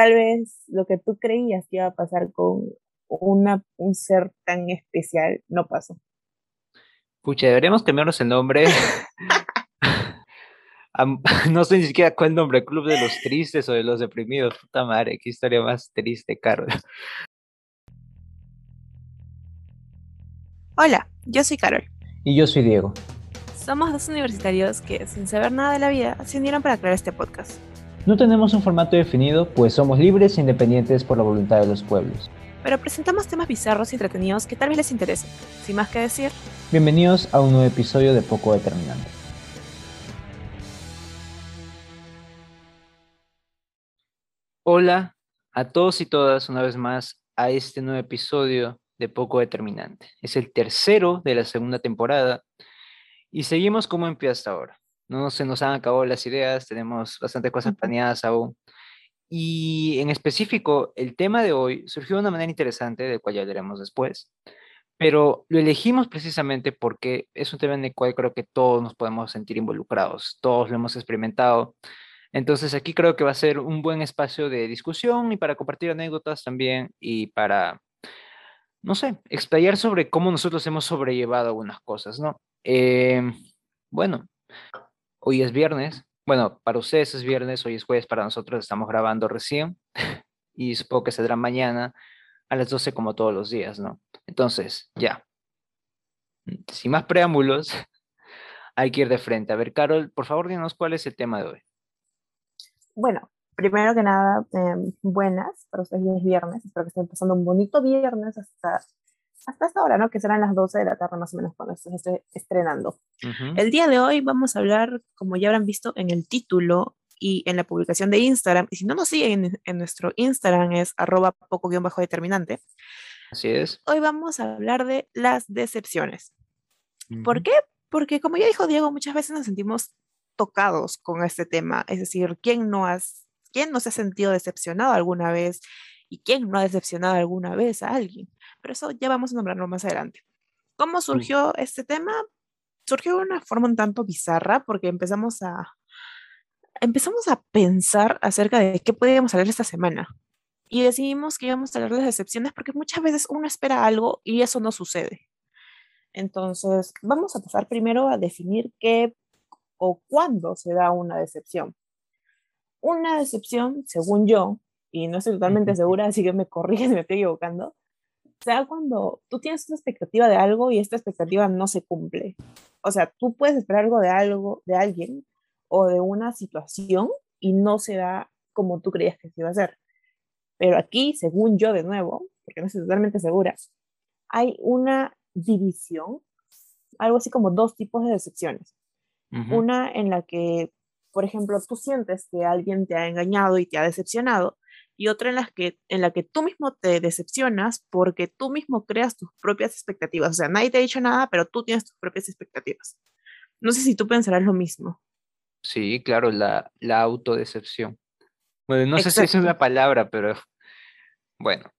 tal vez lo que tú creías que iba a pasar con una, un ser tan especial no pasó. Pucha, deberíamos cambiarnos el nombre. no sé ni siquiera cuál nombre, Club de los Tristes o de los Deprimidos. Puta madre, qué historia más triste, Carol. Hola, yo soy Carol. Y yo soy Diego. Somos dos universitarios que, sin saber nada de la vida, se unieron para crear este podcast. No tenemos un formato definido, pues somos libres e independientes por la voluntad de los pueblos. Pero presentamos temas bizarros y entretenidos que tal vez les interesen. Sin más que decir, bienvenidos a un nuevo episodio de Poco Determinante. Hola a todos y todas una vez más a este nuevo episodio de Poco Determinante. Es el tercero de la segunda temporada y seguimos como en pie hasta ahora no se nos han acabado las ideas, tenemos bastantes cosas planeadas aún. Y en específico, el tema de hoy surgió de una manera interesante, del cual ya hablaremos después, pero lo elegimos precisamente porque es un tema en el cual creo que todos nos podemos sentir involucrados, todos lo hemos experimentado. Entonces aquí creo que va a ser un buen espacio de discusión y para compartir anécdotas también y para, no sé, explayar sobre cómo nosotros hemos sobrellevado algunas cosas, ¿no? Eh, bueno, Hoy es viernes. Bueno, para ustedes es viernes, hoy es jueves, para nosotros estamos grabando recién y supongo que saldrá mañana a las 12 como todos los días, ¿no? Entonces, ya. Sin más preámbulos, hay que ir de frente. A ver, Carol, por favor, dinos cuál es el tema de hoy. Bueno, primero que nada, em, buenas, para ustedes es viernes, espero que estén pasando un bonito viernes hasta hasta esta hora, ¿no? Que serán las 12 de la tarde más o menos cuando se esté estrenando. El día de hoy vamos a hablar, como ya habrán visto en el título y en la publicación de Instagram, y si no nos siguen en, nuestro Instagram es arroba poco guion bajo determinante. Así es. Hoy vamos a hablar de las decepciones. ¿Por qué? Porque como ya dijo Diego, muchas veces nos sentimos tocados con este tema, es decir, ¿quién no, has, quién no se ha sentido decepcionado alguna vez? ¿Y quién no ha decepcionado alguna vez a alguien? Pero eso ya vamos a nombrarlo más adelante. ¿Cómo surgió este tema? Surgió de una forma un tanto bizarra porque empezamos a, empezamos a pensar acerca de qué podíamos hablar esta semana. Y decidimos que íbamos a hablar de decepciones porque muchas veces uno espera algo y eso no sucede. Entonces, vamos a pasar primero a definir qué o cuándo se da una decepción. Una decepción, según yo, y no estoy totalmente segura, así que me corrigen si me estoy equivocando, sea cuando tú tienes una expectativa de algo y esta expectativa no se cumple. O sea, tú puedes esperar algo de algo, de alguien o de una situación y no se da como tú creías que se iba a hacer. Pero aquí, según yo de nuevo, porque no estoy totalmente segura, hay una división, algo así como dos tipos de decepciones. Una en la que, por ejemplo, tú sientes que alguien te ha engañado y te ha decepcionado y otra en la, que, en la que tú mismo te decepcionas porque tú mismo creas tus propias expectativas. O sea, nadie te ha dicho nada, pero tú tienes tus propias expectativas. No sé si tú pensarás lo mismo. Sí, claro, la, la autodecepción. Bueno, no sé si es una palabra, pero bueno,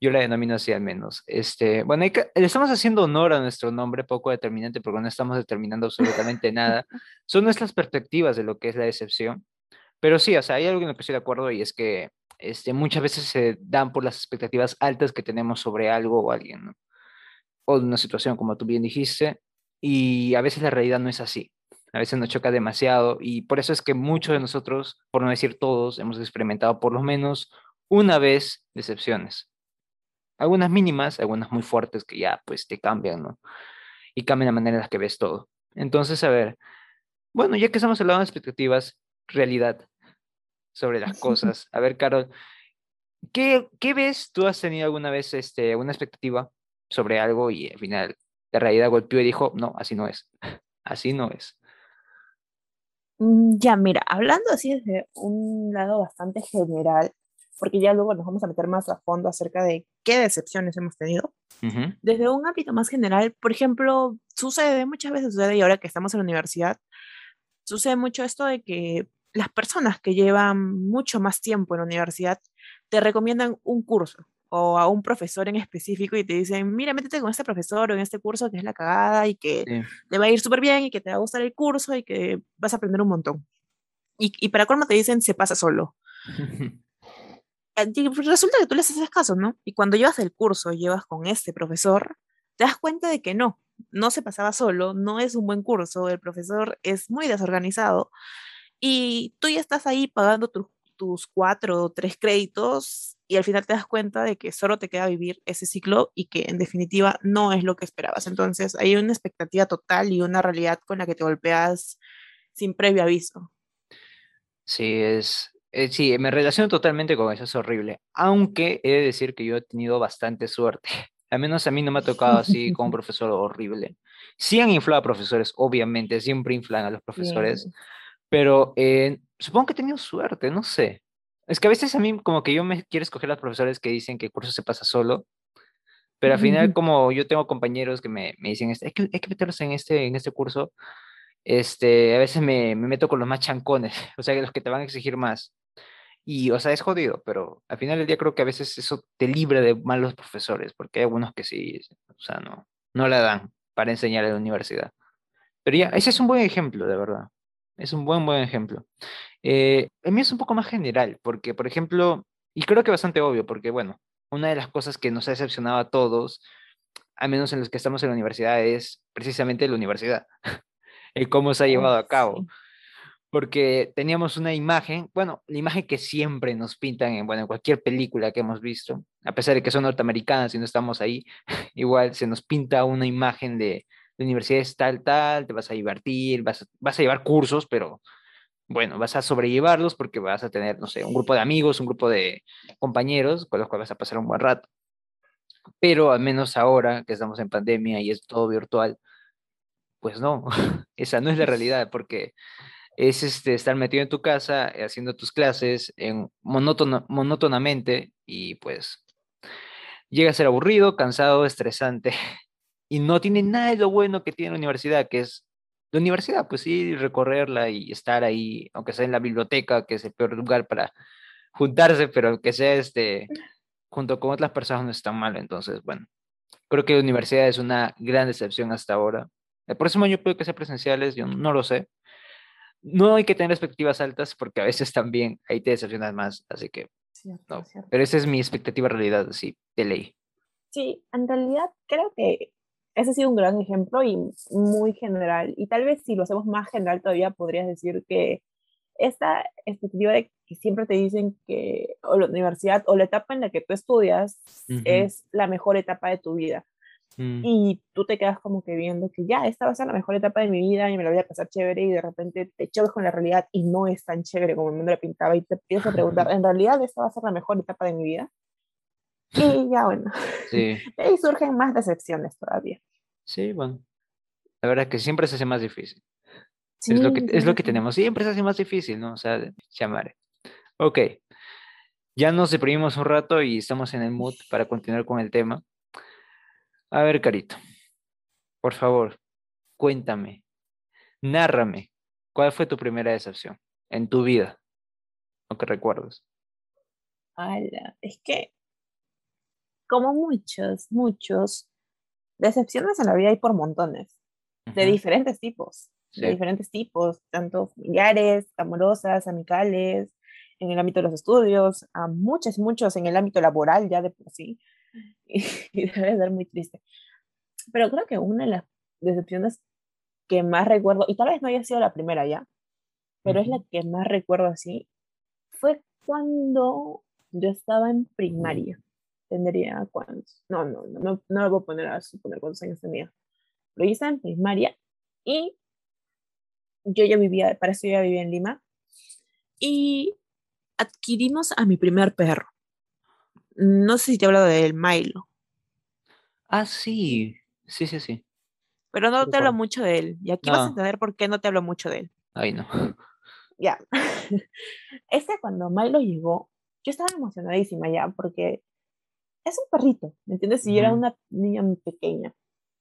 yo la denomino así al menos. Este, bueno, le estamos haciendo honor a nuestro nombre poco determinante porque no estamos determinando absolutamente nada. Son nuestras perspectivas de lo que es la decepción. Pero sí, o sea, hay algo en lo que estoy de acuerdo y es que este, muchas veces se dan por las expectativas altas que tenemos sobre algo o alguien, o de una situación, como tú bien dijiste, y a veces la realidad no es así. A veces nos choca demasiado y por eso es que muchos de nosotros, por no decir todos, hemos experimentado por lo menos una vez decepciones. Algunas mínimas, algunas muy fuertes que ya pues te cambian, ¿no? Y cambian la manera en la que ves todo. Entonces, a ver, bueno, ya que estamos hablando de expectativas, realidad, sobre las cosas. A ver, Carol, ¿qué, ¿qué, ves? ¿Tú has tenido alguna vez este, una expectativa sobre algo y al final la realidad golpeó y dijo, no, así no es, así no es? Mm, ya, mira, hablando así desde un lado bastante general, porque ya luego nos vamos a meter más a fondo acerca de qué decepciones hemos tenido. Desde un ámbito más general, por ejemplo, sucede, muchas veces sucede, y ahora que estamos en la universidad, sucede mucho esto de que las personas que llevan mucho más tiempo en la universidad te recomiendan un curso o a un profesor en específico y te dicen, mira, métete con este profesor o en este curso que es la cagada y que te va a ir súper bien y que te va a gustar el curso y que vas a aprender un montón. Y, y para colmo te dicen, se pasa solo. resulta que tú les haces caso, ¿no? Y cuando llevas el curso, llevas con este profesor, te das cuenta de que no, no se pasaba solo, no es un buen curso, el profesor es muy desorganizado y tú ya estás ahí pagando tus cuatro o tres créditos y al final te das cuenta de que solo te queda vivir ese ciclo y que en definitiva no es lo que esperabas. Entonces hay una expectativa total y una realidad con la que te golpeas sin previo aviso. Sí, es, eh, sí, me relaciono totalmente con eso, es horrible. Aunque he de decir que yo he tenido bastante suerte. Al menos a mí no me ha tocado así con un profesor horrible. Sí han inflado a profesores, obviamente, siempre inflan a los profesores, pero eh, supongo que he tenido suerte, no sé. Es que a veces a mí como que yo me quiero escoger a los profesores que dicen que el curso se pasa solo, pero al final como yo tengo compañeros que me, me dicen, hay que, hay que meterlos en este, en este curso, este, a veces me, me, meto con los más chancones, o sea, los que te van a exigir más. Y, o sea, es jodido, pero al final del día creo que a veces eso te libra de malos profesores, porque hay algunos que sí, o sea, no, no la dan para enseñar en la universidad. Pero ya, ese es un buen ejemplo, de verdad. Es un buen, buen ejemplo. Eh, el mío es un poco más general, porque, por ejemplo, y creo que bastante obvio, porque, bueno, una de las cosas que nos ha decepcionado a todos, al menos en los que estamos en la universidad, es precisamente la universidad, el cómo se ha llevado a cabo porque teníamos una imagen, bueno, la imagen que siempre nos pintan en, bueno, en cualquier película que hemos visto, a pesar de que son norteamericanas y no estamos ahí, igual se nos pinta una imagen de, de universidades tal, tal, te vas a divertir, vas, vas a llevar cursos, pero bueno, vas a sobrellevarlos porque vas a tener, no sé, un grupo de amigos, un grupo de compañeros con los cuales vas a pasar un buen rato. Pero al menos ahora que estamos en pandemia y es todo virtual, pues no, esa no es la realidad, porque es este, estar metido en tu casa eh, haciendo tus clases en monótonamente y pues llega a ser aburrido, cansado, estresante y no tiene nada de lo bueno que tiene la universidad, que es la universidad, pues sí, recorrerla y estar ahí, aunque sea en la biblioteca, que es el peor lugar para juntarse, pero que sea este, junto con otras personas no es tan malo. Entonces, bueno, creo que la universidad es una gran decepción hasta ahora. El próximo año puede que sea presenciales, yo no lo sé, no hay que tener expectativas altas porque a veces también ahí te decepcionas más, así que no. Pero esa es mi expectativa realidad, sí, de ley. Sí, en realidad creo que ese ha sido un gran ejemplo y muy general. Y tal vez si lo hacemos más general todavía podrías decir que esta expectativa de que siempre te dicen que o la universidad o la etapa en la que tú estudias es la mejor etapa de tu vida. Mm. Y tú te quedas como que viendo que ya, esta va a ser la mejor etapa de mi vida y me la voy a pasar chévere y de repente te choques con la realidad y no es tan chévere como el mundo la pintaba y te empiezas a preguntar, ¿en realidad esta va a ser la mejor etapa de mi vida? Y ya bueno, sí. ahí surgen más decepciones todavía. Sí, bueno. La verdad es que siempre se hace más difícil. es, lo que, es lo que tenemos, siempre se hace más difícil, ¿no? O sea, llamar. Ok, ya nos deprimimos un rato y estamos en el mood para continuar con el tema. A ver, Carito, por favor, cuéntame, nárrame, ¿cuál fue tu primera decepción en tu vida? ¿O que recuerdas? es que, como muchos, muchos, decepciones en la vida hay por montones, de diferentes tipos, de diferentes tipos, tanto familiares, amorosas, amicales, en el ámbito de los estudios, a muchos, muchos en el ámbito laboral ya de por sí. y, debe ser muy triste. Pero creo que una de las decepciones que más recuerdo, y tal vez no haya sido la primera ya, pero es la que más recuerdo así, fue cuando yo estaba en primaria. Tendría cuántos, no, no, no, no, no lo voy a poner a suponer cuántos años tenía, pero yo estaba en primaria y yo ya vivía, para eso yo ya vivía en Lima, y adquirimos a mi primer perro. No sé si te he hablado del Milo. Ah, sí, sí, sí, sí. Pero no te hablo mucho de él. Y aquí vas a entender por qué no te hablo mucho de él. Ay, no. Ya. Este cuando Milo llegó, yo estaba emocionadísima ya, porque es un perrito, ¿me entiendes? Y yo era una niña muy pequeña.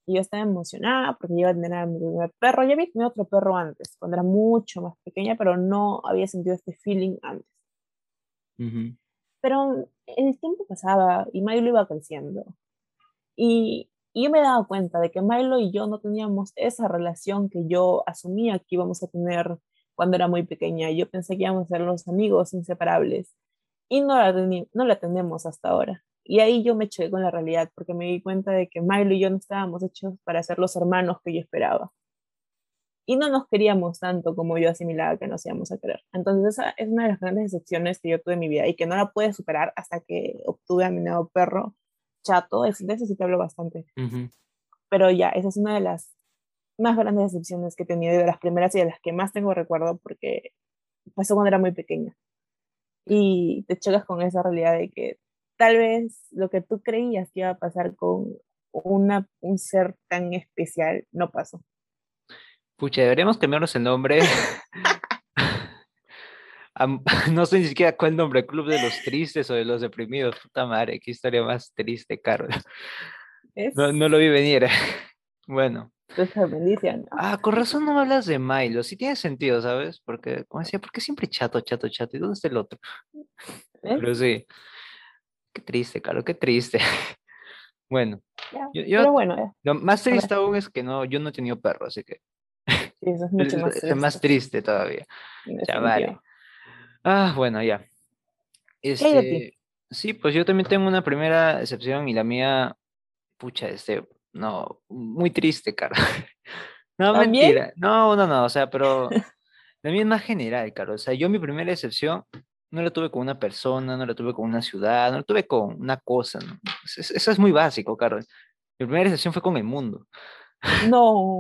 Y yo estaba emocionada porque iba a tener a mi primer perro. Ya había tenido otro perro antes, cuando era mucho más pequeña, pero no había sentido este feeling antes. Pero el tiempo pasaba y Milo iba creciendo. Y, yo me daba cuenta de que Milo y yo no teníamos esa relación que yo asumía que íbamos a tener cuando era muy pequeña. Yo pensé que íbamos a ser los amigos inseparables. y no la, no la tenemos hasta ahora. Y ahí yo me eché con la realidad porque me di cuenta de que Milo y yo no estábamos hechos para ser los hermanos que yo esperaba. Y no nos queríamos tanto como yo asimilaba que nos íbamos a querer. Entonces esa es una de las grandes decepciones que yo tuve en mi vida y que no la pude superar hasta que obtuve a mi nuevo perro chato. De eso sí te hablo bastante. Pero ya, esa es una de las más grandes decepciones que he tenido y de las primeras y de las que más tengo recuerdo porque pasó cuando era muy pequeña. Y te chocas con esa realidad de que tal vez lo que tú creías que iba a pasar con una, un ser tan especial no pasó. Pucha, deberíamos cambiarnos el nombre. no sé ni siquiera cuál nombre, Club de los Tristes o de los Deprimidos. Puta madre, qué historia más triste, Carlos. No, no, lo vi venir. Bueno. Ah, con razón no me hablas de Milo. Sí tiene sentido, ¿sabes? Porque, como decía, ¿por qué siempre chato, chato, chato? ¿Y dónde está el otro? Pero sí. Qué triste, Carlos, qué triste. Bueno, yo, pero bueno, lo más triste aún es que no, yo no he tenido perro, así que eso es mucho más triste. Es más triste todavía. Ya vale. Ah, bueno, ya. Este, sí, pues yo también tengo una primera excepción y la mía, pucha, este, no, muy triste, cara. No, mentira. No, no, no, o sea, pero la mía es más general, caro. O sea, yo mi primera excepción no la tuve con una persona, no la tuve con una ciudad, no la tuve con una cosa. ¿no? Eso, es muy básico, caro. Mi primera excepción fue con el mundo. No.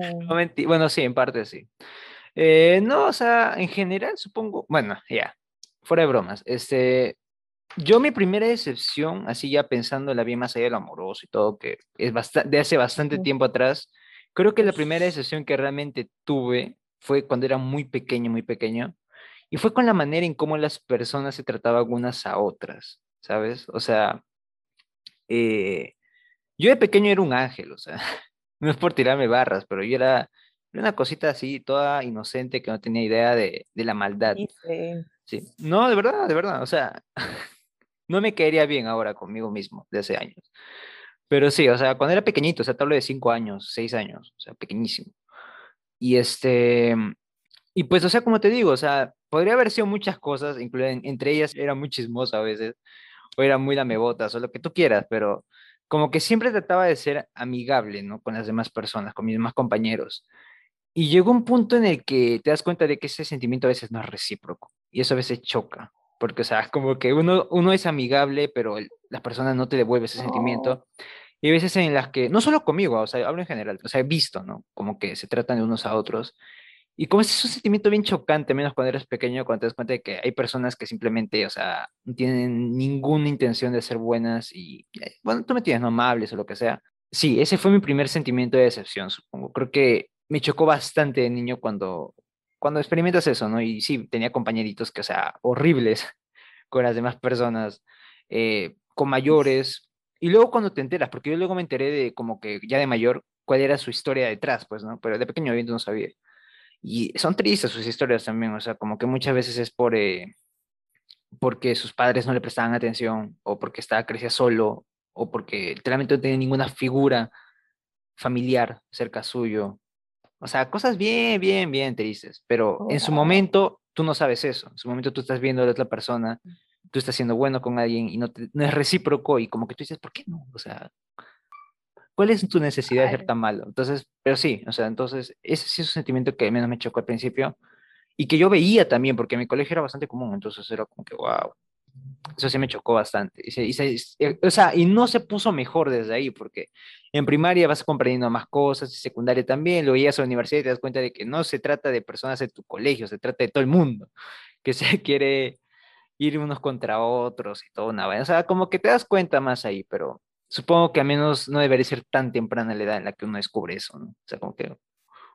bueno, sí, en parte sí. Eh, no, o sea, en general supongo, bueno, ya, fuera de bromas, este, yo mi primera decepción, así ya pensando la vida más allá de lo amoroso y todo, que es bastante, de hace bastante tiempo atrás, creo que la primera decepción que realmente tuve fue cuando era muy pequeño, muy pequeño, y fue con la manera en cómo las personas se trataban unas a otras, ¿sabes? O sea, eh, yo de pequeño era un ángel, o sea, no es por tirarme barras, pero yo era, una cosita así, toda inocente, que no tenía idea de, la maldad. Sí. No, de verdad, de verdad, o sea, no me caería bien ahora conmigo mismo de hace años. Pero sí, o sea, cuando era pequeñito, o sea, te hablo de cinco años, seis años, o sea, pequeñísimo. Y este, y pues, o sea, como te digo, o sea, podría haber sido muchas cosas, incluyen, entre ellas era muy chismosa a veces, o era muy lamebotas, o lo que tú quieras, pero como que siempre trataba de ser amigable, ¿no? Con las demás personas, con mis demás compañeros. Y llegó un punto en el que te das cuenta de que ese sentimiento a veces no es recíproco, y eso a veces choca, porque, o sea, como que uno, uno es amigable, pero la persona no te devuelve ese sentimiento. Y hay veces en las que, no solo conmigo, o sea, hablo en general, o sea, he visto, ¿no? Como que se tratan de unos a otros y como es un sentimiento bien chocante, menos cuando eres pequeño, cuando te das cuenta de que hay personas que simplemente, o sea, no tienen ninguna intención de ser buenas y, eh, bueno, tú me tienes no amables o lo que sea. Sí, ese fue mi primer sentimiento de decepción, supongo. Creo que me chocó bastante de niño cuando, cuando experimentas eso, ¿no? Y sí, tenía compañeritos que, o sea, horribles con las demás personas, eh, con mayores. Y luego cuando te enteras, porque yo luego me enteré de como que ya de mayor cuál era su historia detrás, pues, ¿no? Pero de pequeño obviamente no sabía. Y son tristes sus historias también, o sea, como que muchas veces es por, eh, porque sus padres no le prestaban atención, o porque estaba crecía solo, o porque literalmente no tenía ninguna figura familiar cerca suyo. O sea, cosas bien, bien, bien tristes, pero en su momento tú no sabes eso, en su momento tú estás viendo a la otra persona, tú estás siendo bueno con alguien y no, no es recíproco y como que tú dices, ¿por qué no? O sea, ¿Cuál es tu necesidad de ser tan malo? Entonces, pero sí, o sea, entonces ese sí es un sentimiento que menos me chocó al principio y que yo veía también, porque en mi colegio era bastante común, entonces era como que, wow, eso sí me chocó bastante. Y, eh, o sea, y no se puso mejor desde ahí, porque en primaria vas comprendiendo más cosas, y secundaria también, lo veías a la universidad y te das cuenta de que no se trata de personas de tu colegio, se trata de todo el mundo, que se quiere ir unos contra otros y todo una O sea, como que te das cuenta más ahí, pero supongo que al menos no debería ser tan temprana la edad en la que uno descubre eso, ¿no? O sea, como que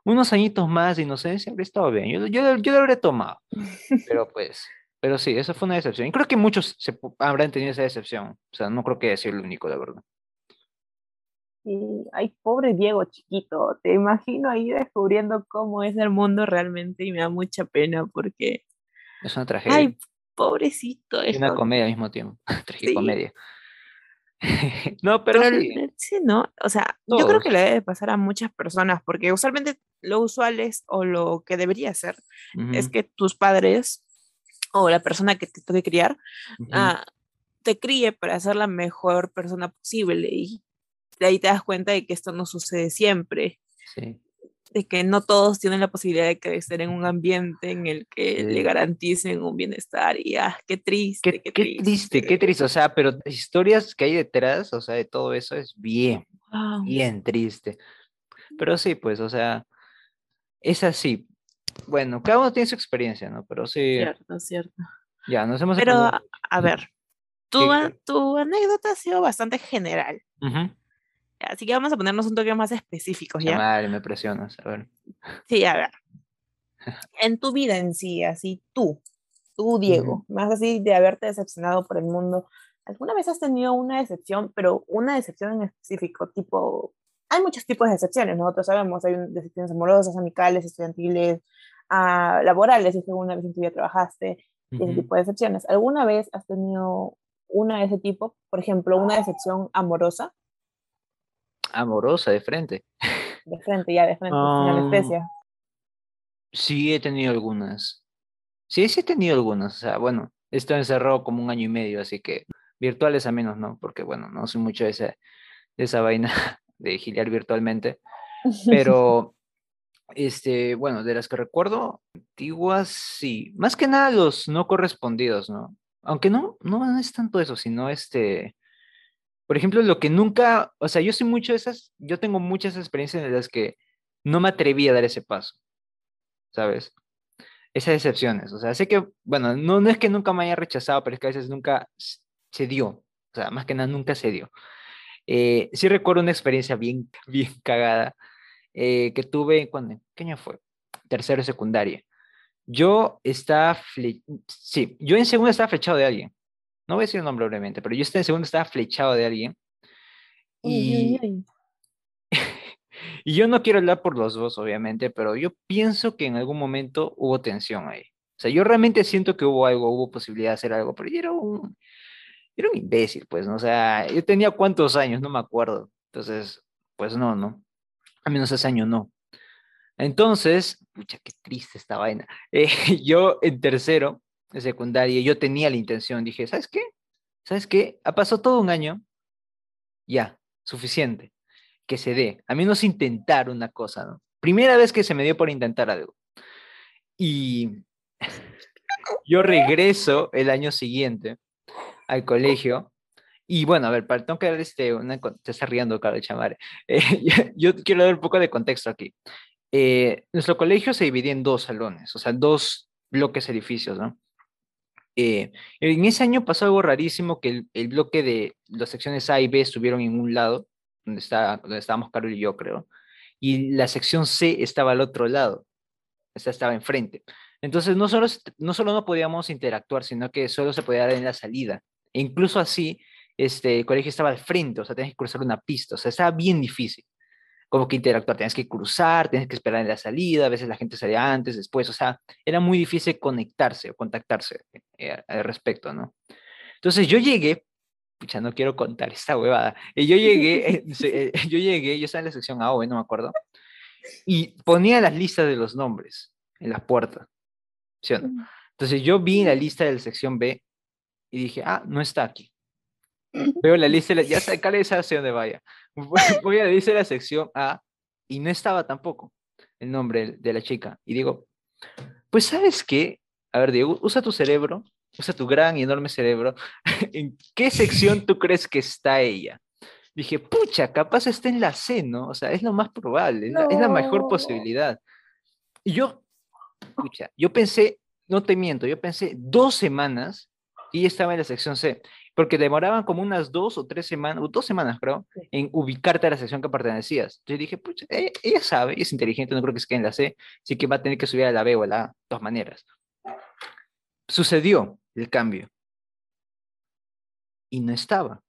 unos añitos más de inocencia habría estado bien. Yo, yo, yo lo habría tomado. Pero pues, pero sí, esa fue una decepción. Y creo que muchos se habrán tenido esa decepción. O sea, no creo que sea el único, de verdad. Sí, ay, pobre Diego chiquito. Te imagino ahí descubriendo cómo es el mundo realmente y me da mucha pena porque. Es una tragedia. Ay, pobrecito. Es una comedia al mismo tiempo. Tragicomedia. no, pero, sí. ¿no? O sea, yo creo que le debe pasar a muchas personas, porque usualmente lo usual es, o lo que debería ser, es que tus padres o la persona que te toque criar, ah, te críe para ser la mejor persona posible y de ahí te das cuenta de que esto no sucede siempre. Sí de que no todos tienen la posibilidad de crecer en un ambiente en el que le garanticen un bienestar y ah, qué triste, qué, triste. Qué triste, o sea, pero historias que hay detrás, o sea, de todo eso es bien, bien triste. Pero sí, pues, o sea, es así. Bueno, cada uno tiene su experiencia, ¿no? Pero sí. Cierto, cierto. Ya, nos hemos... Pero, a, ver, tu, tu anécdota ha sido bastante general. Así que vamos a ponernos un toque más específicos, ¿ya? Madre, me presionas, a ver. Sí, a ver. En tu vida en sí, así tú, tú, Diego, más así de haberte decepcionado por el mundo, ¿alguna vez has tenido una decepción, pero una decepción en específico, tipo, hay muchos tipos de decepciones, nosotros sabemos, hay decepciones amorosas, amicales, estudiantiles, uh, laborales, si alguna vez en tu vida trabajaste, y ese tipo de decepciones. ¿Alguna vez has tenido una de ese tipo? Por ejemplo, una decepción amorosa amorosa de frente. De frente, ya de frente, ah. Sí, he tenido algunas. Sí, sí he tenido algunas. O sea, bueno, estoy encerrado como un año y medio, así que virtuales a menos no, porque bueno, no soy mucho de esa, de esa vaina de giliar virtualmente. Pero, este, bueno, de las que recuerdo, antiguas, sí. Más que nada los no correspondidos, ¿no? Aunque no, no es tanto eso, sino este, por ejemplo, lo que nunca, o sea, yo soy mucho de esas, yo tengo muchas experiencias en las que no me atreví a dar ese paso, ¿sabes? Esas decepciones, o sea, sé que, bueno, no, no es que nunca me haya rechazado, pero es que a veces nunca se dio, o sea, más que nada nunca se dio. Eh, sí recuerdo una experiencia bien, bien cagada eh, que tuve cuando, ¿qué año fue? Tercero secundaria. Yo estaba, sí, yo en segundo estaba flechado de alguien no voy a decir el nombre brevemente, pero yo en segundo estaba flechado de alguien. Y, y yo no quiero hablar por los dos, obviamente, pero yo pienso que en algún momento hubo tensión ahí. O sea, yo realmente siento que hubo algo, hubo posibilidad de hacer algo, pero yo era un, era un imbécil, pues, ¿no? O sea, yo tenía cuántos años, no me acuerdo. Entonces, pues no, ¿no? A menos ese año no. Entonces, pucha, qué triste esta vaina. Eh, yo en tercero de secundaria, yo tenía la intención, dije, ¿sabes qué? ¿Sabes qué? Ha pasado todo un año, ya, suficiente, que se dé. A mí no es intentar una cosa, ¿no? Primera vez que se me dio por intentar algo. Y yo regreso el año siguiente al colegio. Y bueno, a ver, para, tengo que dar este, una, te está riendo, Carlos Chamare. Eh, yo, quiero dar un poco de contexto aquí. Eh, nuestro colegio se dividía en dos salones, o sea, dos bloques edificios, ¿no? Eh, en ese año pasó algo rarísimo, que el, bloque de las secciones A y B estuvieron en un lado, donde, está, donde estábamos Carol y yo, creo, y la sección C estaba al otro lado, esta estaba enfrente. Entonces, no solo, no solo no podíamos interactuar, sino que solo se podía dar en la salida. E incluso así, este, el colegio estaba al frente, o sea, tenías que cruzar una pista, o sea, estaba bien difícil como que interactuar, tienes que cruzar, tienes que esperar en la salida, a veces la gente salía antes, después, o sea, era muy difícil conectarse o contactarse eh, al respecto, ¿no? Entonces yo llegué, pucha, no quiero contar esta huevada, y yo llegué, eh, eh, yo llegué, yo estaba en la sección A o no me acuerdo, y ponía las listas de los nombres en las puertas, ¿sí o no? Entonces yo vi la lista de la sección B y dije, ah, no está aquí. Veo la lista, ya sacaré esa sección de vaya. Voy a decir la sección A y no estaba tampoco el nombre de la chica. Y digo, pues sabes qué, a ver, Diego, usa tu cerebro, usa tu gran y enorme cerebro. ¿En qué sección tú crees que está ella? Dije, pucha, capaz está en la C, ¿no? O sea, es lo más probable, es, la, mejor posibilidad. Y yo, pucha, yo pensé, no te miento, yo pensé dos semanas y estaba en la sección C porque demoraban como unas dos o tres semanas, o dos semanas creo, en ubicarte a la sección que pertenecías. Yo dije, pues ella, sabe, es inteligente, no creo que se quede en la C, así que va a tener que subir a la B o a la A, de todas maneras. Sucedió el cambio. Y no estaba.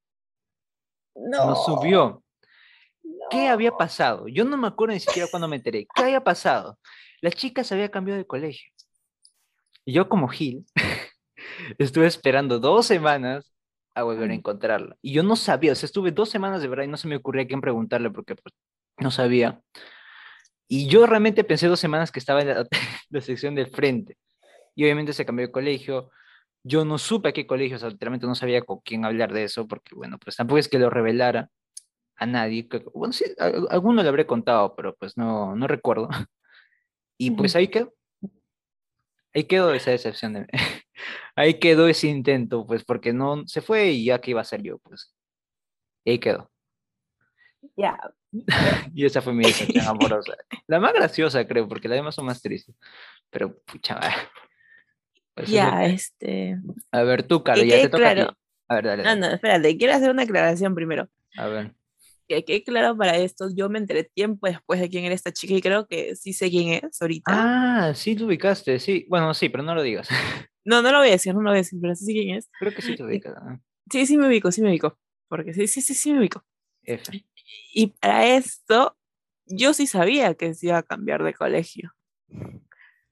No. No subió. ¿Qué había pasado? Yo no me acuerdo ni siquiera cuando me enteré. ¿Qué había pasado? La chica se había cambiado de colegio. Y yo como Gil, estuve esperando dos semanas a volver a encontrarla. Y yo no sabía, o sea, estuve dos semanas de verdad y no se me ocurría a quién preguntarle porque pues, no sabía. Y yo realmente pensé dos semanas que estaba en la, sección del frente. y obviamente se cambió de colegio. Yo no supe a qué colegio, o sea, literalmente no sabía con quién hablar de eso, porque bueno, pues tampoco es que lo revelara a nadie. Bueno, sí, alguno le habré contado, pero pues no, no recuerdo. Y pues ahí quedó. Ahí quedó esa decepción de Ahí quedó ese intento, pues, porque no se fue y ya que iba a ser yo, pues. Y ahí quedó. Ya. y esa fue mi decepción amorosa. La más graciosa, creo, porque las demás son más tristes. Pero, pucha, pues ya, este. A ver, tú, Caro, ya te toca. A, a ver, dale, No, no, espérate, quiero hacer una aclaración primero. A ver que quede claro para esto, yo me enteré tiempo después de quién era esta chica y creo que sí sé quién es ahorita. Ah, sí lo ubicaste, sí. Bueno, sí, pero no lo digas. No, no lo voy a decir, no lo voy a decir, pero sí quién es. Creo que sí te ubicas. Sí, sí me ubico, sí me ubico. Porque sí, sí, sí, sí me ubico. Y para esto, yo sí sabía que se iba a cambiar de colegio.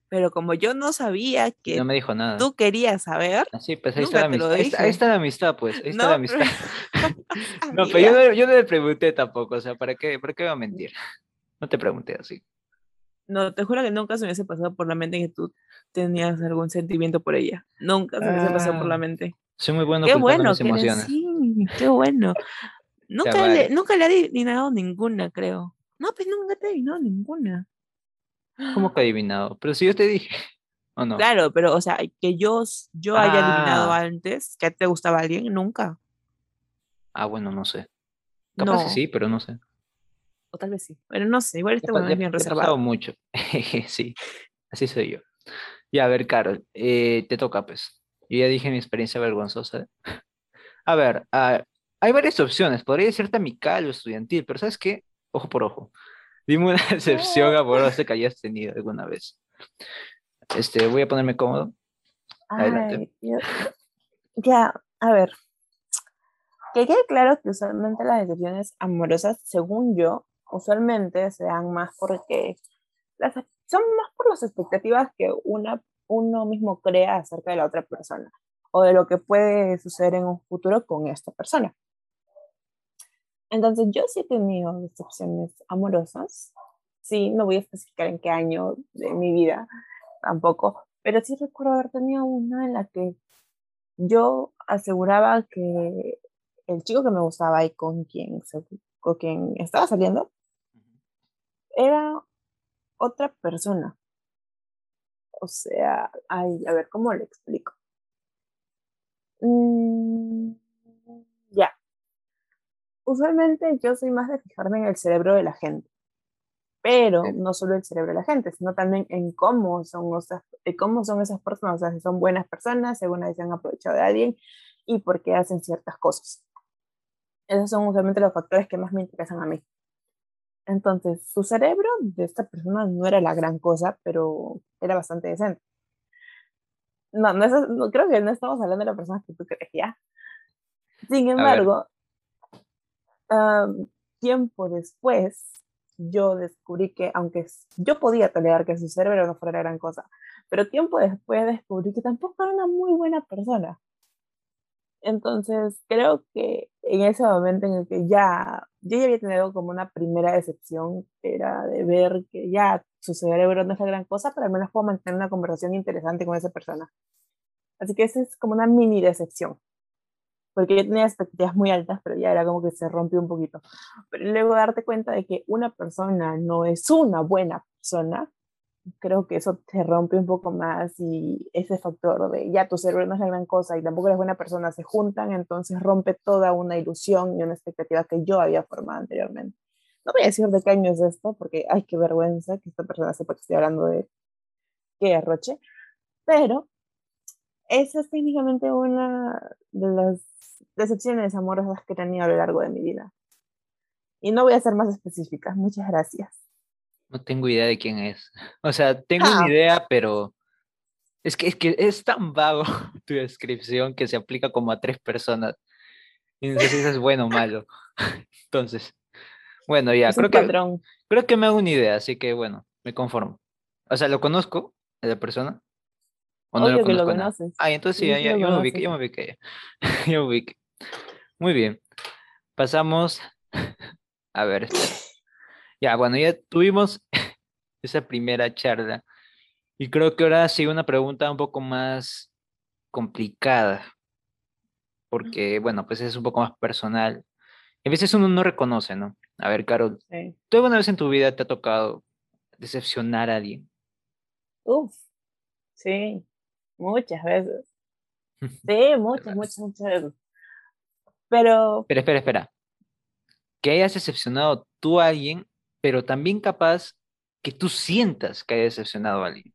Pero como yo no sabía que no me dijo nada. tú querías saber. Ah, sí, pues ahí está, la amistad. Ahí, está, la amistad, pues. Ahí está la amistad. no, pero yo no, yo no, le pregunté tampoco. O sea, ¿para qué, ¿para qué iba a mentir? No te pregunté así. No, te juro que nunca se me hubiese pasado por la mente que tú tenías algún sentimiento por ella. Nunca se me hubiese pasado por la ah, mente. Soy muy bueno qué bueno mis emociones. Sí, qué bueno. Nunca, le, nunca le he adivinado ninguna, creo. No, pues nunca te he adivinado ninguna. ¿Cómo que adivinado? Pero si yo te dije, ¿o no? Claro, pero o sea, que yo, yo haya adivinado ah. antes que te gustaba alguien, nunca. Ah, bueno, no sé. Capaz no. sí, pero no sé. O tal vez sí. Pero no sé, igual este bueno es bien reservado. mucho. sí, así soy yo. Ya, a ver, Carol, eh, te toca, pues. Yo ya dije mi experiencia vergonzosa. A ver, ah, hay varias opciones. Podría decirte amical o estudiantil, pero ¿sabes qué? Ojo por ojo. Dime una decepción amorosa que hayas tenido alguna vez. Este, voy a ponerme cómodo. Adelante. ya, a ver. Que quede claro que usualmente las decepciones amorosas, según yo, usualmente se dan más porque las, son más por las expectativas que una, uno mismo crea acerca de la otra persona o de lo que puede suceder en un futuro con esta persona. Entonces, yo sí he tenido decepciones amorosas. Sí, no voy a especificar en qué año de mi vida tampoco, pero sí recuerdo haber tenido una en la que yo aseguraba que el chico que me gustaba y con quien, con quien estaba saliendo era otra persona. O sea, ay, a ver, ¿cómo le explico? Mm, ya, usualmente yo soy más de fijarme en el cerebro de la gente, pero no solo el cerebro de la gente, sino también en cómo son, esas, cómo son esas personas, o sea, si son buenas personas, según vez se han aprovechado de alguien y por qué hacen ciertas cosas. Esos son usualmente los factores que más me interesan a mí. Entonces, su cerebro de esta persona no era la gran cosa, pero era bastante decente. No, no, creo que no estamos hablando de la persona que tú crees ya. Sin embargo, tiempo después, yo descubrí que, aunque yo podía tolerar que su cerebro no fuera gran cosa, pero tiempo después descubrí que tampoco era una muy buena persona. Entonces, creo que en ese momento en el que ya, yo ya había tenido como una primera decepción, era de ver que ya su cerebro no es la gran cosa, pero al menos puedo mantener una conversación interesante con esa persona. Así que esa es como una mini decepción porque yo tenía expectativas muy altas, pero ya era como que se rompió un poquito. Pero luego darte cuenta de que una persona no es una buena persona, creo que eso te rompe un poco más y ese factor de ya tu cerebro no es la gran cosa y tampoco eres buena persona se juntan, entonces rompe toda una ilusión y una expectativa que yo había formado anteriormente. No voy a decir de qué año es esto, porque ay, qué vergüenza que esta persona sepa que estoy hablando de qué arroche, pero esa es técnicamente una de las decepciones amorosas que he tenido a lo largo de mi vida. Y no voy a ser más específica. Muchas gracias. No tengo idea de quién es. O sea, tengo una ah. idea, pero es que, es que es tan vago tu descripción que se aplica como a tres personas. Y no sé si es bueno o malo. Entonces, bueno, ya, creo que, creo que me hago una idea, así que bueno, me conformo. O sea, ¿lo conozco a la persona? ¿O no lo, conozco lo conoces. Ah, entonces sí, ya, ya, yo, me ubiqué, yo me ubiqué, yo me ubiqué. Muy bien. Pasamos. A ver, Ya, bueno, ya tuvimos esa primera charla Y creo que ahora sí una pregunta un poco más complicada, porque, bueno, pues es un poco más personal. A veces uno no reconoce, ¿no? A ver, Carol, ¿tú alguna vez en tu vida te ha tocado decepcionar a alguien? Uf, sí, muchas veces. Sí, muchas, muchas, muchas veces. Pero... Pero espera, espera. Que hayas decepcionado tú a alguien, pero también capaz que tú sientas que hayas decepcionado a alguien.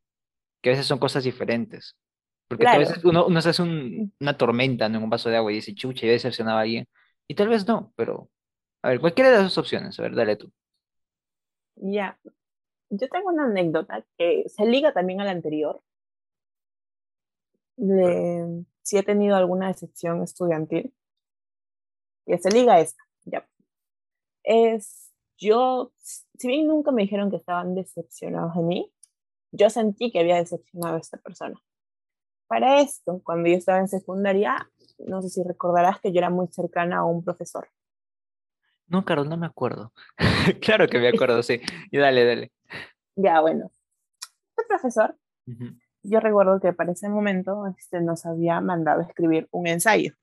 Que a veces son cosas diferentes. Porque a veces uno, uno se hace una tormenta en un vaso de agua y dice, chucha, ya decepcionado a alguien. Y tal vez no, pero... A ver, cualquiera de las dos opciones. A ver, dale tú. Ya. Yo tengo una anécdota que se liga también a la anterior. De si he tenido alguna decepción estudiantil. Y se liga a esta. Ya. Es, yo, si bien nunca me dijeron que estaban decepcionados de mí, yo sentí que había decepcionado a esta persona. Para esto, cuando yo estaba en secundaria, no sé si recordarás que yo era muy cercana a un profesor. No, Carol, no me acuerdo. claro que me acuerdo, sí. Y dale, dale. Ya, bueno. Este profesor, yo recuerdo que para ese momento este, nos había mandado escribir un ensayo.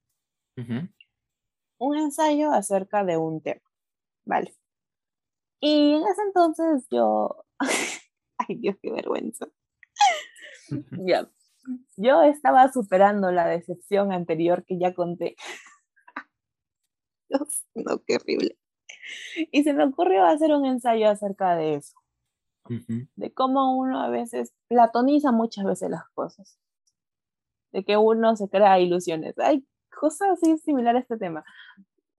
Un ensayo acerca de un tema. Vale. Y en ese entonces yo. Ay, Dios, qué vergüenza. ya. Yo estaba superando la decepción anterior que ya conté. Dios, no, qué horrible. Y se me ocurrió hacer un ensayo acerca de eso. De cómo uno a veces platoniza muchas veces las cosas. De que uno se crea ilusiones. Hay cosas así similares a este tema.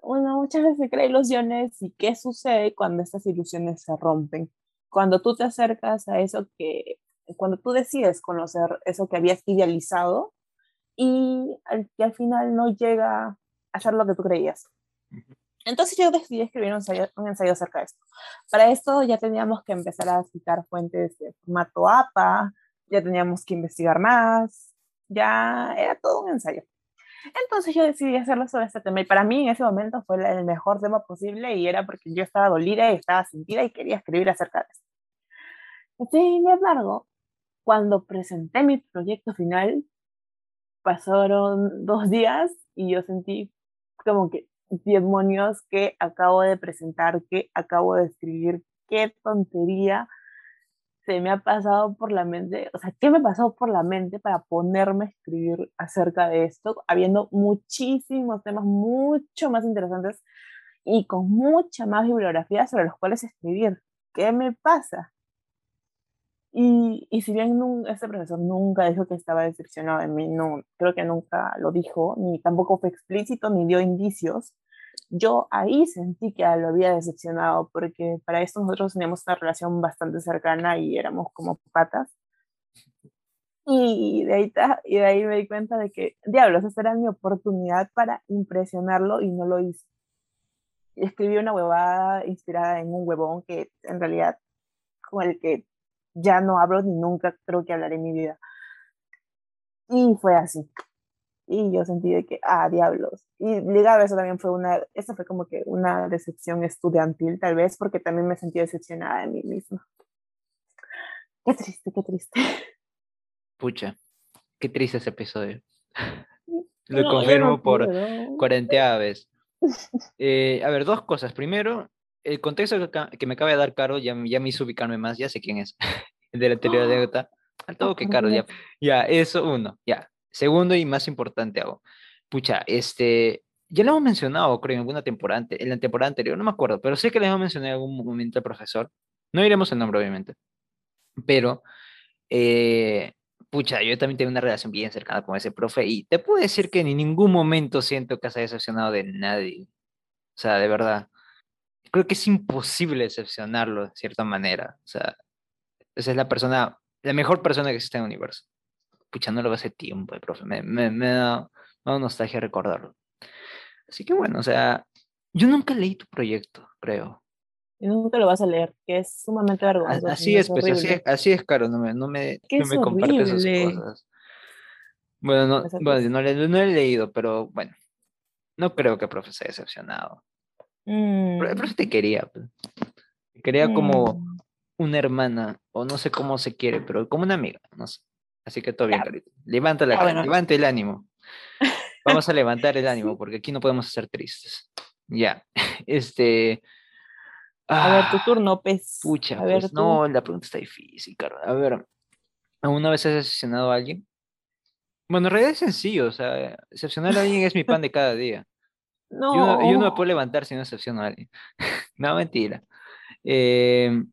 Uno muchas veces crea ilusiones y qué sucede cuando estas ilusiones se rompen. Cuando tú te acercas a eso que cuando tú decides conocer eso que habías idealizado y que al final no llega a ser lo que tú creías. Entonces yo decidí escribir un ensayo, un ensayo acerca de esto. Para esto ya teníamos que empezar a citar fuentes de formato APA, ya teníamos que investigar más, ya era todo un ensayo. Entonces yo decidí hacerlo sobre este tema y para mí en ese momento fue el mejor tema posible y era porque yo estaba dolida y estaba sentida y quería escribir acerca de esto. Sin embargo, cuando presenté mi proyecto final, pasaron dos días y yo sentí como que demonios que acabo de presentar, que acabo de escribir, qué tontería se me ha pasado por la mente, o sea, ¿qué me pasó por la mente para ponerme a escribir acerca de esto, habiendo muchísimos temas mucho más interesantes y con mucha más bibliografía sobre los cuales escribir? ¿Qué me pasa? Y, y si bien este profesor nunca dijo que estaba decepcionado de mí, no, creo que nunca lo dijo, ni tampoco fue explícito, ni dio indicios, yo ahí sentí que lo había decepcionado, porque para esto nosotros teníamos una relación bastante cercana y éramos como patas. Y de ahí, y de ahí me di cuenta de que, diablos, esa era mi oportunidad para impresionarlo y no lo hice. Escribí una huevada inspirada en un huevón que en realidad con el que ya no hablo ni nunca creo que hablaré en mi vida. Y fue así. Y yo sentí de que, ah, diablos. Y ligado a eso también fue una, esa fue como que una decepción estudiantil, tal vez, porque también me sentí decepcionada de mí misma. Qué triste, qué triste. Pucha, qué triste ese episodio. Lo confirmo por cuarenta vez. Eh, a ver, dos cosas. Primero, el contexto que, me acaba de dar Caro ya, ya me hizo ubicarme más, ya sé quién es, el de la anterior anécdota. Al todo que Caro ya, ya, eso uno, ya. Segundo y más importante hago. Pucha, este, ya lo hemos mencionado, creo, en alguna temporada, en la temporada anterior, no me acuerdo, pero sé que le hemos mencionado en algún momento al profesor. No diremos el nombre, obviamente. Pero, eh, pucha, yo también tengo una relación bien cercana con ese profe y te puedo decir que en ningún momento siento que se haya decepcionado de nadie. O sea, de verdad creo que es imposible decepcionarlo de cierta manera. O sea, esa es la persona, la mejor persona que existe en el universo. Pucha, no lo hace tiempo, eh, profe. Me, me, me, da, nostalgia recordarlo. Así que bueno, o sea, yo nunca leí tu proyecto, creo. Y nunca lo vas a leer, que es sumamente vergonzoso. Así es, pues, así es, así es, Caro, no me, no me, no me compartes esas cosas. Bueno, no, bueno no, no, he leído, pero bueno, no creo que el profe se haya decepcionado. Pero el mm. profe te quería. Pues. Te quería como, mm. una hermana, o no sé cómo se quiere, pero como una amiga, no sé. Así que todo bien, Carita. Levanta la cara, levanta el ánimo. Vamos a levantar el ánimo, porque aquí no podemos ser tristes. Ya, este... a ver, tu ah, turno, pez. Pucha, a ver, pues, no, la pregunta está difícil, caro. A ver, ¿alguna vez has decepcionado a alguien? Bueno, en realidad es sencillo, o sea, decepcionar a alguien es mi pan de cada día. No. Yo, no me puedo levantar si no decepciono a alguien. no, mentira. Em,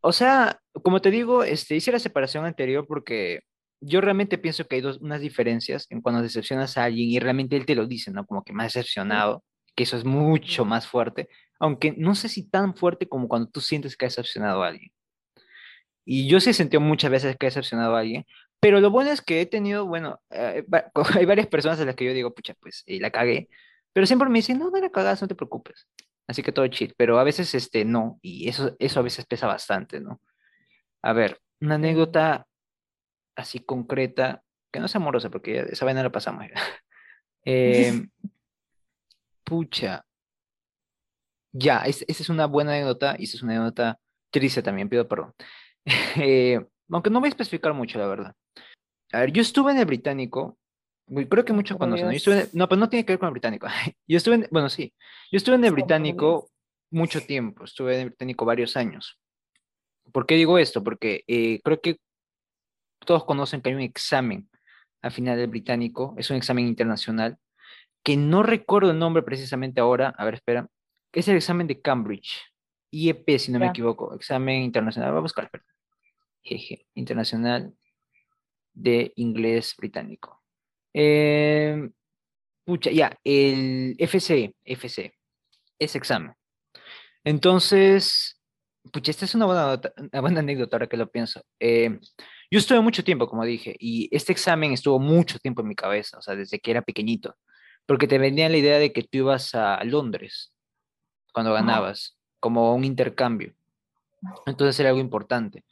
o sea, como te digo, este, hice la separación anterior porque yo realmente pienso que hay dos, unas diferencias en cuando decepcionas a alguien y realmente él te lo dice, ¿no? Como que más decepcionado, que eso es mucho más fuerte, aunque no sé si tan fuerte como cuando tú sientes que has decepcionado a alguien. Y yo sí he sentido muchas veces que he decepcionado a alguien, pero lo bueno es que he tenido, bueno, eh, hay varias personas a las que yo digo, pucha, pues y la cagué, pero siempre me dicen, no, no la cagas, no te preocupes. Así que todo chill, pero a veces este no, y eso, eso a veces pesa bastante, ¿no? A ver, una anécdota así concreta, que no sea amorosa, porque esa vaina la pasamos. eh, pucha. Ya, esa es una buena anécdota y esa es una anécdota triste también, pido perdón. Eh, aunque no voy a especificar mucho, la verdad. A ver, yo estuve en el británico, creo que muchos conocen, ¿no? no, pero no tiene que ver con el británico. Yo estuve, en, bueno, sí, yo estuve en el británico mucho tiempo, estuve en el británico varios años. ¿Por qué digo esto? Porque eh, creo que todos conocen que hay un examen al final del británico, es un examen internacional, que no recuerdo el nombre precisamente ahora, a ver, espera, es el examen de Cambridge, IEP, si no me equivoco, examen internacional, voy a buscar, perdón. Jeje, internacional de inglés británico. Eh, pucha, ya, el FC, FC, ese examen. Entonces, pucha, esta es una buena, una buena anécdota ahora que lo pienso. Eh, yo estuve mucho tiempo, como dije, y este examen estuvo mucho tiempo en mi cabeza, o sea, desde que era pequeñito, porque te vendía la idea de que tú ibas a Londres cuando ganabas, como un intercambio. Entonces era algo importante.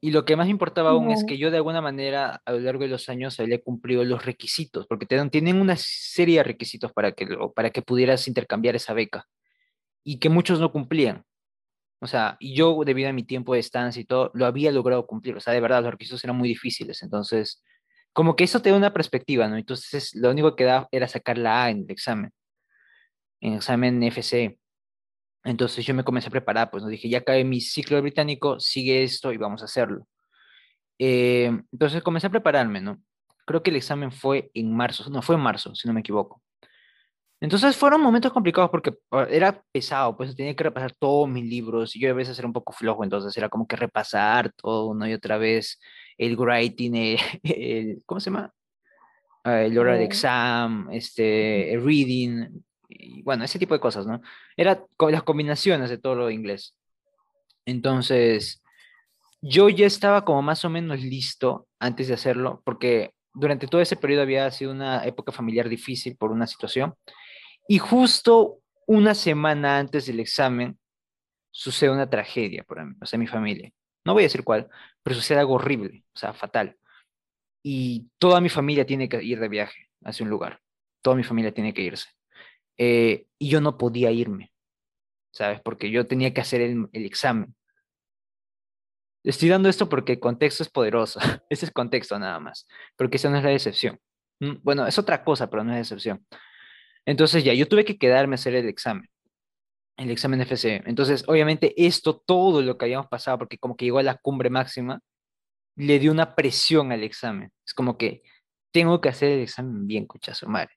Y lo que más importaba aún es que yo de alguna manera a lo largo de los años había cumplido los requisitos, porque te, tienen una serie de requisitos para que, para que pudieras intercambiar esa beca y que muchos no cumplían. O sea, yo debido a mi tiempo de estancia y todo, lo había logrado cumplir. O sea, de verdad, los requisitos eran muy difíciles. Entonces, como que eso te da una perspectiva, ¿no? Entonces, lo único que da era sacar la A en el examen, en el examen FC. Entonces yo me comencé a preparar, pues nos dije, ya acabé mi ciclo británico, sigue esto y vamos a hacerlo. Eh, entonces comencé a prepararme, ¿no? Creo que el examen fue en marzo, no fue en marzo, si no me equivoco. Entonces fueron momentos complicados porque ah, era pesado, pues tenía que repasar todos mis libros y yo a veces era un poco flojo, entonces era como que repasar todo una y otra vez, el writing, el, ¿cómo se llama? Ah, el oral exam, este, el reading, y bueno, ese tipo de cosas, ¿no? Era las combinaciones de todo lo inglés. Entonces, yo ya estaba como más o menos listo antes de hacerlo, porque durante todo ese periodo había sido una época familiar difícil por una situación, y justo una semana antes del examen sucede una tragedia para mí, o sea, mi familia. No voy a decir cuál, pero sucede algo horrible, o sea, fatal. Y toda mi familia tiene que ir de viaje hacia un lugar. Toda mi familia tiene que irse. Eh, y yo no podía irme, ¿sabes? Porque yo tenía que hacer el, examen. Estoy dando esto porque el contexto es poderoso. Ese es contexto nada más. Porque esa no es la decepción. Mm, bueno, es otra cosa, pero no es decepción. Entonces ya, yo tuve que quedarme a hacer el examen. El examen FC. Entonces, obviamente, esto, todo lo que habíamos pasado, porque como que llegó a la cumbre máxima, le dio una presión al examen. Es como que tengo que hacer el examen bien, cuchazo madre.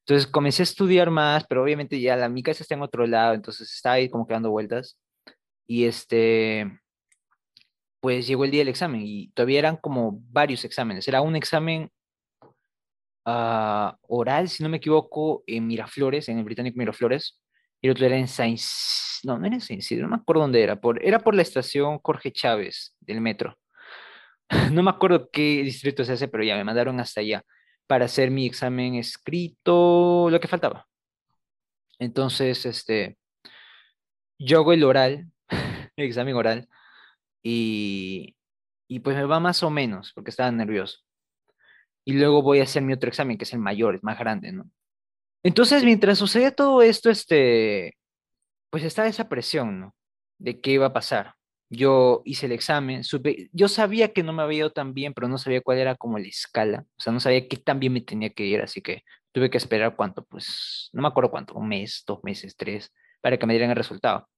Entonces comencé a estudiar más, pero obviamente ya la, mi casa está en otro lado, entonces estaba ahí como que dando vueltas. Y este, pues llegó el día del examen y todavía eran como varios exámenes. Era un examen uh, oral, si no me equivoco, en Miraflores, en el británico Miraflores, y el otro era en Sainz, no, no era en Sainz, no me acuerdo dónde era, por, era por la estación Jorge Chávez del metro. no me acuerdo qué distrito es ese, pero ya me mandaron hasta allá para hacer mi examen escrito, lo que faltaba. Entonces, este, yo hago el oral, el examen oral, y, y pues me va más o menos, porque estaba nervioso. Y luego voy a hacer mi otro examen, que es el mayor, es más grande, ¿no? Entonces, mientras sucede todo esto, este, pues está esa presión, ¿no? De qué iba a pasar. yo hice el examen, supe, yo sabía que no me había ido tan bien, pero no sabía cuál era como la escala, o sea, no sabía qué tan bien me tenía que ir, así que tuve que esperar cuánto, pues, no me acuerdo cuánto, un mes, dos meses, tres, para que me dieran el resultado.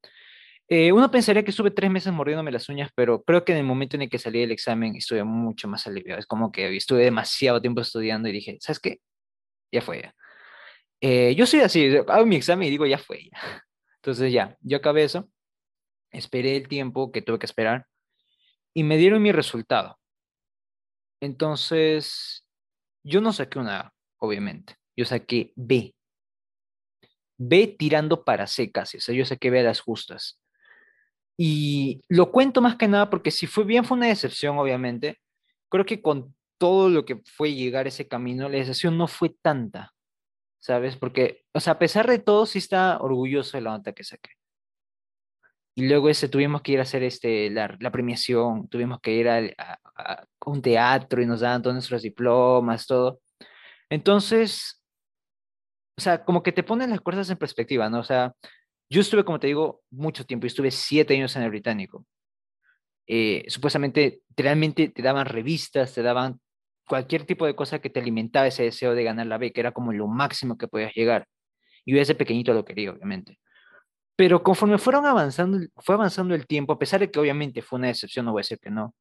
Eh, uno pensaría que estuve tres meses mordiéndome las uñas, pero creo que en el momento en el que salí del examen estuve mucho más aliviado. Es como que estuve demasiado tiempo estudiando y dije, ¿sabes qué? Ya fue ya. Eh, yo soy así, hago mi examen y digo, ya fue ya. Entonces ya, yo acabé eso, esperé el tiempo que tuve que esperar y me dieron mi resultado. Entonces, yo no saqué una A, obviamente. Yo saqué B. B tirando para C casi, o sea, yo saqué B a las justas. Y lo cuento más que nada porque si fue bien fue una decepción, obviamente. Creo que con todo lo que fue llegar ese camino, la decepción no fue tanta, ¿sabes? Porque, o sea, a pesar de todo, sí está orgulloso de la nota que saqué. Y luego ese, tuvimos que ir a hacer este, la, la premiación, tuvimos que ir a, a, un teatro y nos daban todos nuestros diplomas, todo. Entonces, o sea, como que te ponen las cosas en perspectiva, ¿no? O sea, yo estuve, como te digo, mucho tiempo, y estuve siete años en el británico. Eh, supuestamente, realmente te daban revistas, te daban cualquier tipo de cosa que te alimentaba ese deseo de ganar la beca, era como lo máximo que podías llegar. Y yo desde pequeñito lo quería, obviamente. Pero conforme fueron avanzando, fue avanzando el tiempo, a pesar de que obviamente fue una decepción, no voy a decir que no,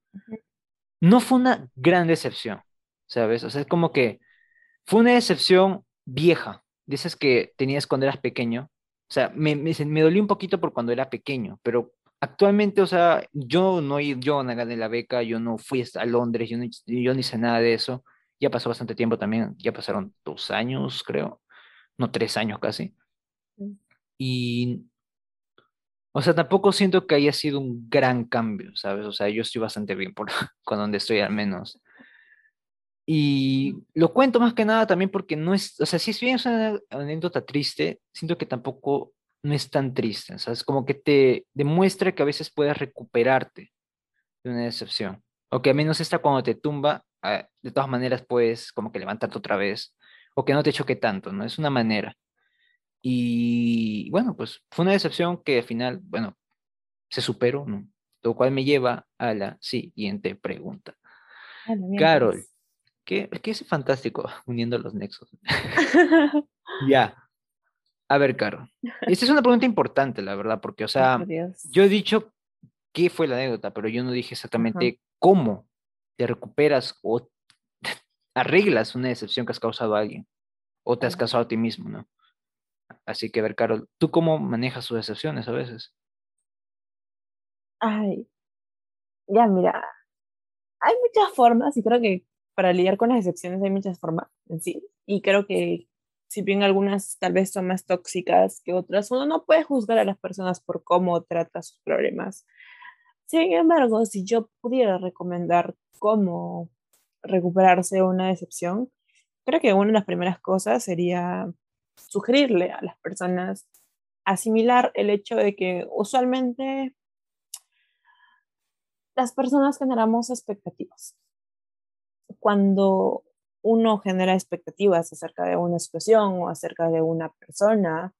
no fue una gran decepción, ¿sabes? O sea, es como que fue una decepción vieja, dices que tenías cuando eras pequeño, o sea, me, me, me dolió un poquito por cuando era pequeño, pero actualmente, o sea, yo no, yo no gané la beca, yo no fui a Londres, yo, no, yo ni sé nada de eso. Ya pasó bastante tiempo también, ya pasaron dos años, creo, no tres años casi. Mm. Y, o sea, tampoco siento que haya sido un gran cambio, ¿sabes? O sea, yo estoy bastante bien por con donde estoy al menos. Y lo cuento más que nada también porque no es, o sea, si es bien una anécdota triste, siento que tampoco no es tan triste, o sea, es como que te demuestra que a veces puedes recuperarte de una decepción, o que al menos esta cuando te tumba, ah, de todas maneras puedes como que levantarte otra vez, o que no te choque tanto, ¿no? Es una manera. Y bueno, pues fue una decepción que al final, bueno, se superó, ¿no? Lo cual me lleva a la siguiente pregunta. Carol, que, es fantástico uniendo los nexos. ya. A ver, Caro. Esta es una pregunta importante, la verdad, porque, o sea, yo he dicho qué fue la anécdota, pero yo no dije exactamente cómo te recuperas o arreglas una decepción que has causado a alguien o te has causado a ti mismo, ¿no? Así que, a ver, Carol, ¿tú cómo manejas tus decepciones a veces? Ay, ya, mira, hay muchas formas y creo que para lidiar con las excepciones hay muchas formas en sí. Y creo que si bien algunas tal vez son más tóxicas que otras, uno no puede juzgar a las personas por cómo trata sus problemas. Sin embargo, si yo pudiera recomendar cómo recuperarse de una decepción, creo que una de las primeras cosas sería sugerirle a las personas asimilar el hecho de que usualmente las personas generamos expectativas cuando uno genera expectativas acerca de una situación o acerca de una persona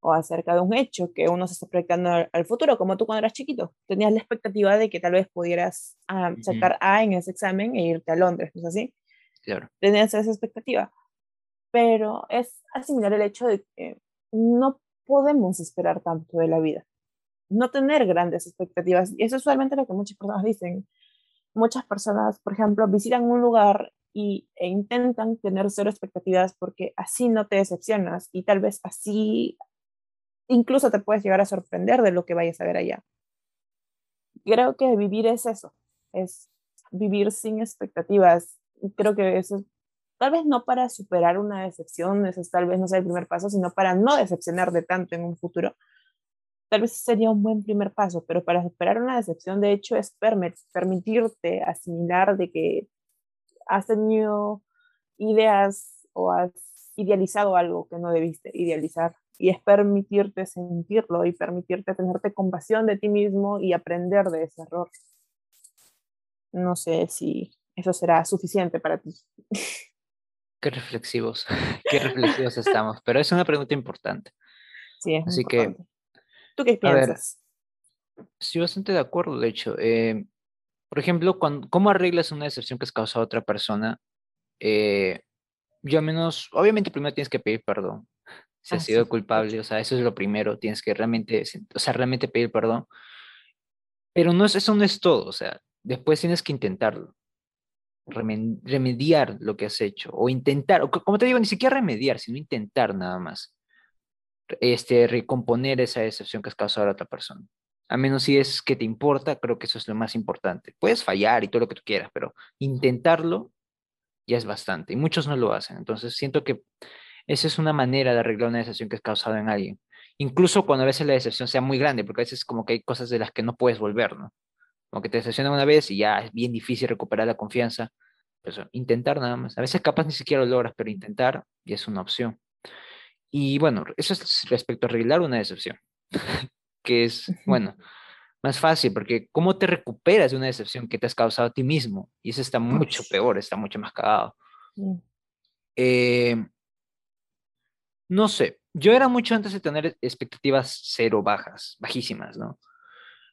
o acerca de un hecho que uno se está proyectando al, futuro, como tú cuando eras chiquito, tenías la expectativa de que tal vez pudieras ah, sacar A en ese examen e irte a Londres, ¿no es así? Claro. Tenías esa expectativa, pero es asimilar el hecho de que no podemos esperar tanto de la vida, no tener grandes expectativas, y eso es usualmente lo que muchas personas dicen, muchas personas, por ejemplo, visitan un lugar y, e intentan tener cero expectativas porque así no te decepcionas y tal vez así incluso te puedes llegar a sorprender de lo que vayas a ver allá. Creo que vivir es eso, es vivir sin expectativas. Creo que eso, tal vez no para superar una decepción, eso tal vez no sea el primer paso, sino para no decepcionar de tanto en un futuro tal vez sería un buen primer paso, pero para superar una decepción, de hecho, es permitirte asimilar de que has tenido ideas o has idealizado algo que no debiste idealizar. Y es permitirte sentirlo y permitirte tenerte compasión de ti mismo y aprender de ese error. No sé si eso será suficiente para ti. Qué reflexivos, qué reflexivos estamos, pero es una pregunta importante. Sí, Así que ¿Tú qué piensas? Sí, bastante de acuerdo, de hecho. Eh, por ejemplo, cuando, ¿cómo arreglas una decepción que has causado a otra persona? Eh, yo al menos, obviamente primero tienes que pedir perdón. Si has sido culpable, o sea, eso es lo primero, tienes que realmente, o sea, realmente pedir perdón. Pero no es, eso no es todo, o sea, después tienes que intentarlo, remediar lo que has hecho, o intentar, o como te digo, ni siquiera remediar, sino intentar nada más, este, recomponer esa decepción que has causado a otra persona. A menos si es que te importa, creo que eso es lo más importante. Puedes fallar y todo lo que tú quieras, pero intentarlo ya es bastante. Y muchos no lo hacen. Entonces siento que esa es una manera de arreglar una decepción que has causado en alguien. Incluso cuando a veces la decepción sea muy grande, porque a veces como que hay cosas de las que no puedes volver, ¿no? Como que te decepcionan una vez y ya es bien difícil recuperar la confianza. Pero pues, intentar nada más. A veces capaz ni siquiera lo logras, pero intentar ya es una opción. Y bueno, eso es respecto a arreglar una decepción. que es, bueno, más fácil, porque ¿cómo te recuperas de una decepción que te has causado a ti mismo? Y eso está mucho peor, está mucho más cagado. Eh, no sé, yo era mucho antes de tener expectativas cero bajas, bajísimas, ¿no?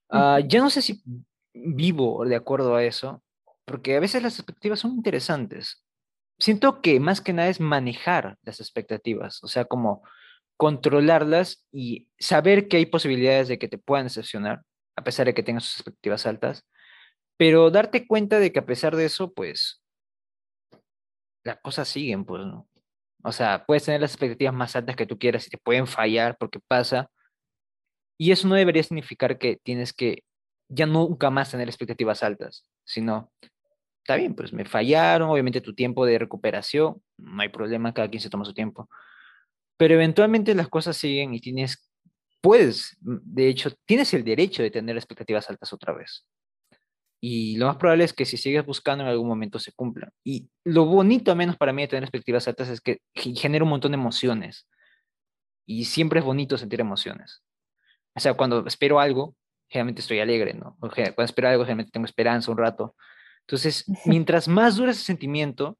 Ah, ya no sé si vivo de acuerdo a eso, porque a veces las expectativas son interesantes. Siento que más que nada es manejar las expectativas, o sea, como controlarlas y saber que hay posibilidades de que te puedan decepcionar, a pesar de que tengas sus expectativas altas, pero darte cuenta de que a pesar de eso, pues, las cosas siguen, pues, ¿no? O sea, puedes tener las expectativas más altas que tú quieras y te pueden fallar porque pasa. Y eso no debería significar que tienes que ya nunca más tener expectativas altas, sino, está bien, pues me fallaron, obviamente tu tiempo de recuperación, no hay problema, cada quien se toma su tiempo. Pero eventualmente las cosas siguen y tienes, puedes, de hecho, tienes el derecho de tener expectativas altas otra vez. Y lo más probable es que si sigues buscando en algún momento se cumplan. Y lo bonito, al menos para mí, de tener expectativas altas es que genera un montón de emociones. Y siempre es bonito sentir emociones. O sea, cuando espero algo, generalmente estoy alegre, ¿no? cuando espero algo, generalmente tengo esperanza un rato. Entonces, mientras más dura ese sentimiento,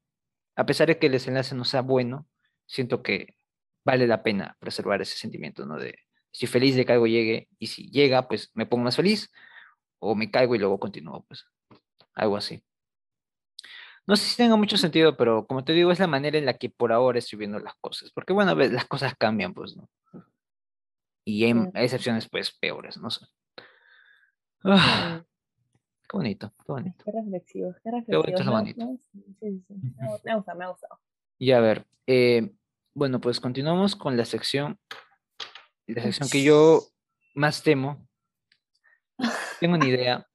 a pesar de que el desenlace no sea bueno, siento que vale la pena preservar ese sentimiento, ¿no? De estoy feliz de que algo llegue y si llega, pues me pongo más feliz o me caigo y luego continúo, pues algo así. No sé si tenga mucho sentido, pero como te digo, es la manera en la que por ahora estoy viendo las cosas, porque bueno, las cosas cambian, pues, ¿no? Y hay, excepciones, pues, peores, no sé. Ah, qué bonito, qué bonito. Qué reflexivo, qué reflexivo. Qué bonito es bonito. Sí, sí, sí. Me gusta, me gusta. Y a ver, eh, bueno, pues continuamos con la sección, la sección que yo más temo. Tengo una idea.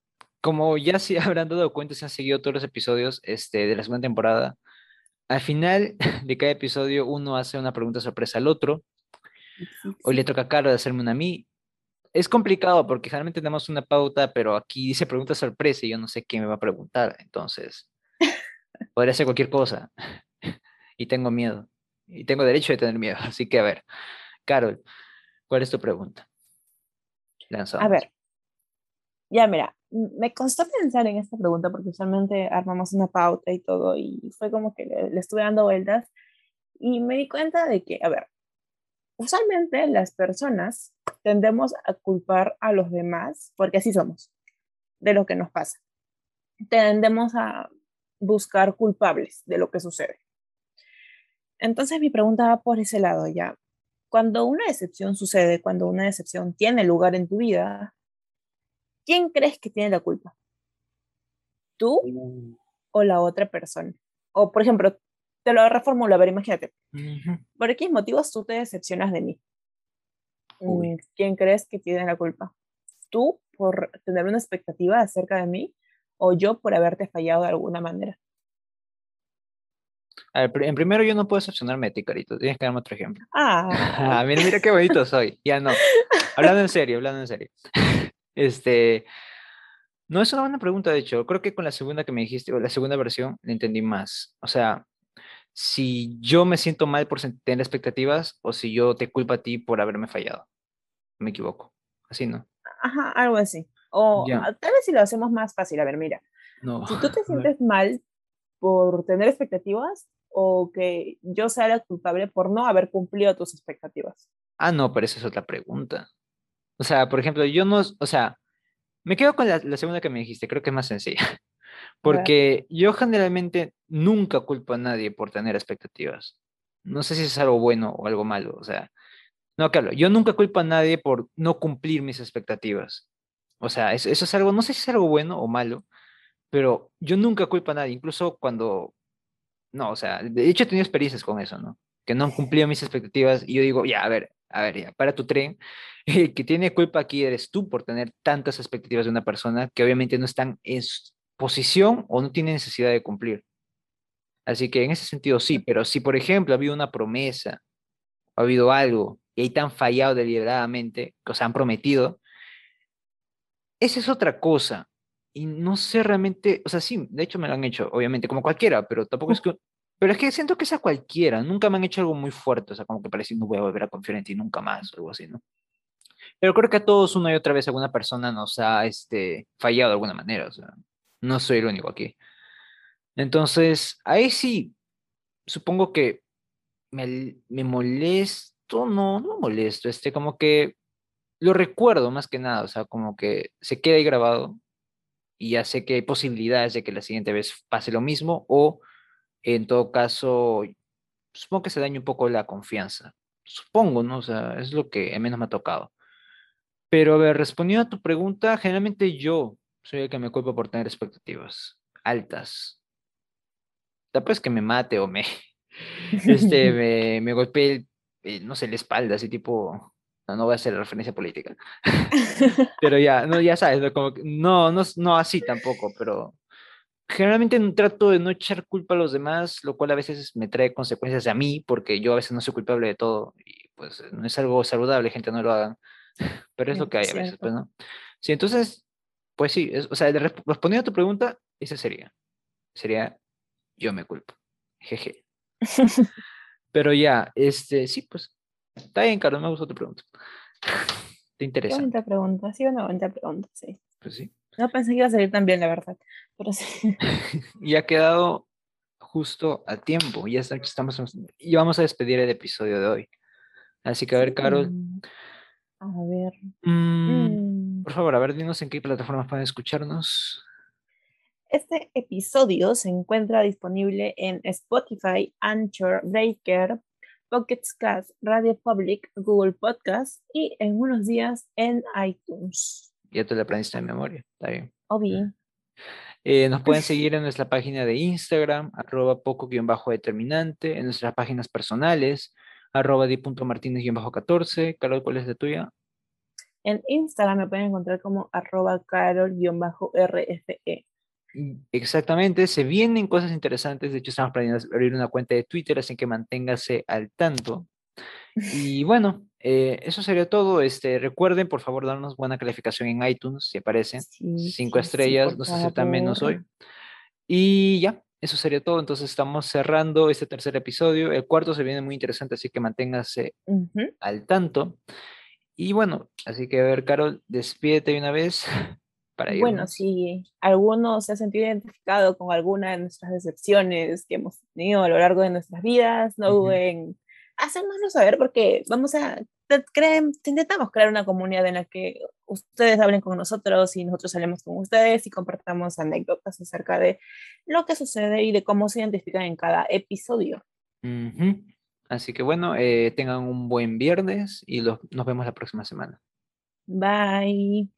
Como ya se habrán dado cuenta, se han seguido todos los episodios este, de la segunda temporada. Al final de cada episodio, uno hace una pregunta sorpresa al otro. Hoy le toca a Carlos hacerme una a mí. Es complicado porque generalmente tenemos una pauta, pero aquí dice pregunta sorpresa y yo no sé qué me va a preguntar. Entonces, podría ser cualquier cosa. Y tengo miedo y tengo derecho de tener miedo. Así que, a ver, Carol, ¿cuál es tu pregunta? A ver, ya mira, me costó pensar en esta pregunta porque usualmente armamos una pauta y todo y fue como que le, estuve dando vueltas y me di cuenta de que, a ver, usualmente las personas tendemos a culpar a los demás porque así somos, de lo que nos pasa. Tendemos a buscar culpables de lo que sucede. Entonces mi pregunta va por ese lado ya. Cuando una decepción sucede, cuando una decepción tiene lugar en tu vida, ¿quién crees que tiene la culpa? ¿Tú uh. o la otra persona? O, por ejemplo, te lo reformulo, a ver, imagínate. ¿Por qué motivos tú te decepcionas de mí? Mm, ¿Quién crees que tiene la culpa? ¿Tú por tener una expectativa acerca de mí o yo por haberte fallado de alguna manera? A ver, en primero yo no puedo decepcionarme de ti, Carito. Tienes que darme otro ejemplo. Ah. mira, mira qué bonito soy. Ya no. Hablando en serio, hablando en serio. Este, no es una buena pregunta, de hecho. Creo que con la segunda que me dijiste, o la segunda versión, la entendí más. O sea, si yo me siento mal por tener expectativas o si yo te culpo a ti por haberme fallado. Me equivoco. Así, ¿no? Ajá, algo así. O tal vez si lo hacemos más fácil. A ver, mira. No. Si tú te sientes mal por tener expectativas o que yo sea la culpable por no haber cumplido tus expectativas? Ah, no, pero esa es otra pregunta. O sea, por ejemplo, yo no, o sea, me quedo con la, la segunda que me dijiste, creo que es más sencilla. Porque yo generalmente nunca culpo a nadie por tener expectativas. No sé si es algo bueno o algo malo. O sea, no, claro, yo nunca culpo a nadie por no cumplir mis expectativas. O sea, eso, es algo, no sé si es algo bueno o malo, pero yo nunca culpo a nadie, incluso cuando, no, o sea, de hecho he tenido experiencias con eso, ¿no? Que no han cumplido mis expectativas y yo digo, ya, a ver, a ver, ya, para tu tren, el que tiene culpa aquí eres tú por tener tantas expectativas de una persona que obviamente no están en posición o no tiene necesidad de cumplir. Así que en ese sentido sí, pero si por ejemplo ha habido una promesa, ha habido algo y ahí te han fallado deliberadamente, que os han prometido, esa es otra cosa. Y no sé realmente, o sea, sí, de hecho me lo han hecho, obviamente, como cualquiera, pero tampoco es que... Pero es que siento que es a cualquiera, nunca me han hecho algo muy fuerte, o sea, como que parece no voy a volver a confiar en ti nunca más, o algo así, ¿no? Pero creo que a todos una y otra vez alguna persona nos ha este, fallado de alguna manera, o sea, no soy el único aquí. Entonces, ahí sí, supongo que me, me molesto, no, no molesto, este, como que lo recuerdo más que nada, o sea, como que se queda ahí grabado y ya sé que hay posibilidades de que la siguiente vez pase lo mismo o en todo caso, supongo que se daña un poco la confianza. Supongo, ¿no? O sea, es lo que menos me ha tocado. Pero a ver, respondiendo a tu pregunta, generalmente yo soy el que me culpa por tener expectativas altas. Después que me mate o me, este, me, me golpee, no sé, la espalda, así tipo, no, no voy a hacer referencia política. pero ya, no, ya sabes, ¿no? Como no, no, no así tampoco, pero generalmente trato de no echar culpa a los demás, lo cual a veces me trae consecuencias a mí, porque yo a veces no soy culpable de todo y pues no es algo saludable, gente, no lo hagan, pero es lo que hay a veces, pues, ¿no? Sí, entonces, pues sí, o sea, respondiendo a tu pregunta, esa sería, sería yo me culpo, jeje. pero ya, este, sí, pues, está bien, Carlos, me gustó tu pregunta. ¿Te interesa? Bonita pregunta, sí, una bonita pregunta, sí. Pues sí. No pensé que iba a salir tan bien, la verdad. Pero sí. y ha quedado justo a tiempo. Ya estamos y vamos a despedir el episodio de hoy. Así que a ver, Carol. A ver. Mm, mm. Por favor, a ver, dinos en qué plataformas pueden escucharnos. Este episodio se encuentra disponible en Spotify, Anchor, Breaker, Pocket Cast, Radio Public, Google Podcast y en unos días en iTunes. Ya te lo aprendiste de memoria, está bien. Obvio. Eh, nos pueden seguir en nuestra página de Instagram, arroba poco-determinante, en nuestras páginas personales, arroba di.martínez-14. Carol, ¿cuál es la tuya? En Instagram me pueden encontrar como arroba carol-rfe. Mm, exactamente, se vienen cosas interesantes. De hecho, estamos planeando abrir una cuenta de Twitter, así que manténgase al tanto. Y bueno, eh, eso sería todo. Este, recuerden, por favor, darnos buena calificación en iTunes, si aparecen. Cinco estrellas, no sé si tan menos hoy. Y ya, eso sería todo. Entonces estamos cerrando este tercer episodio. El cuarto se viene muy interesante, así que manténgase al tanto. Y bueno, así que a ver, Carol, despídete una vez. Para bueno, si alguno se ha sentido identificado con alguna de nuestras decepciones que hemos tenido a lo largo de nuestras vidas, no duden hacérnoslo saber porque vamos a, creen, intentamos crear una comunidad en la que ustedes hablen con nosotros y nosotros hablemos con ustedes y compartamos anécdotas acerca de lo que sucede y de cómo se identifican en cada episodio. Así que bueno, eh, tengan un buen viernes y nos vemos la próxima semana. Bye.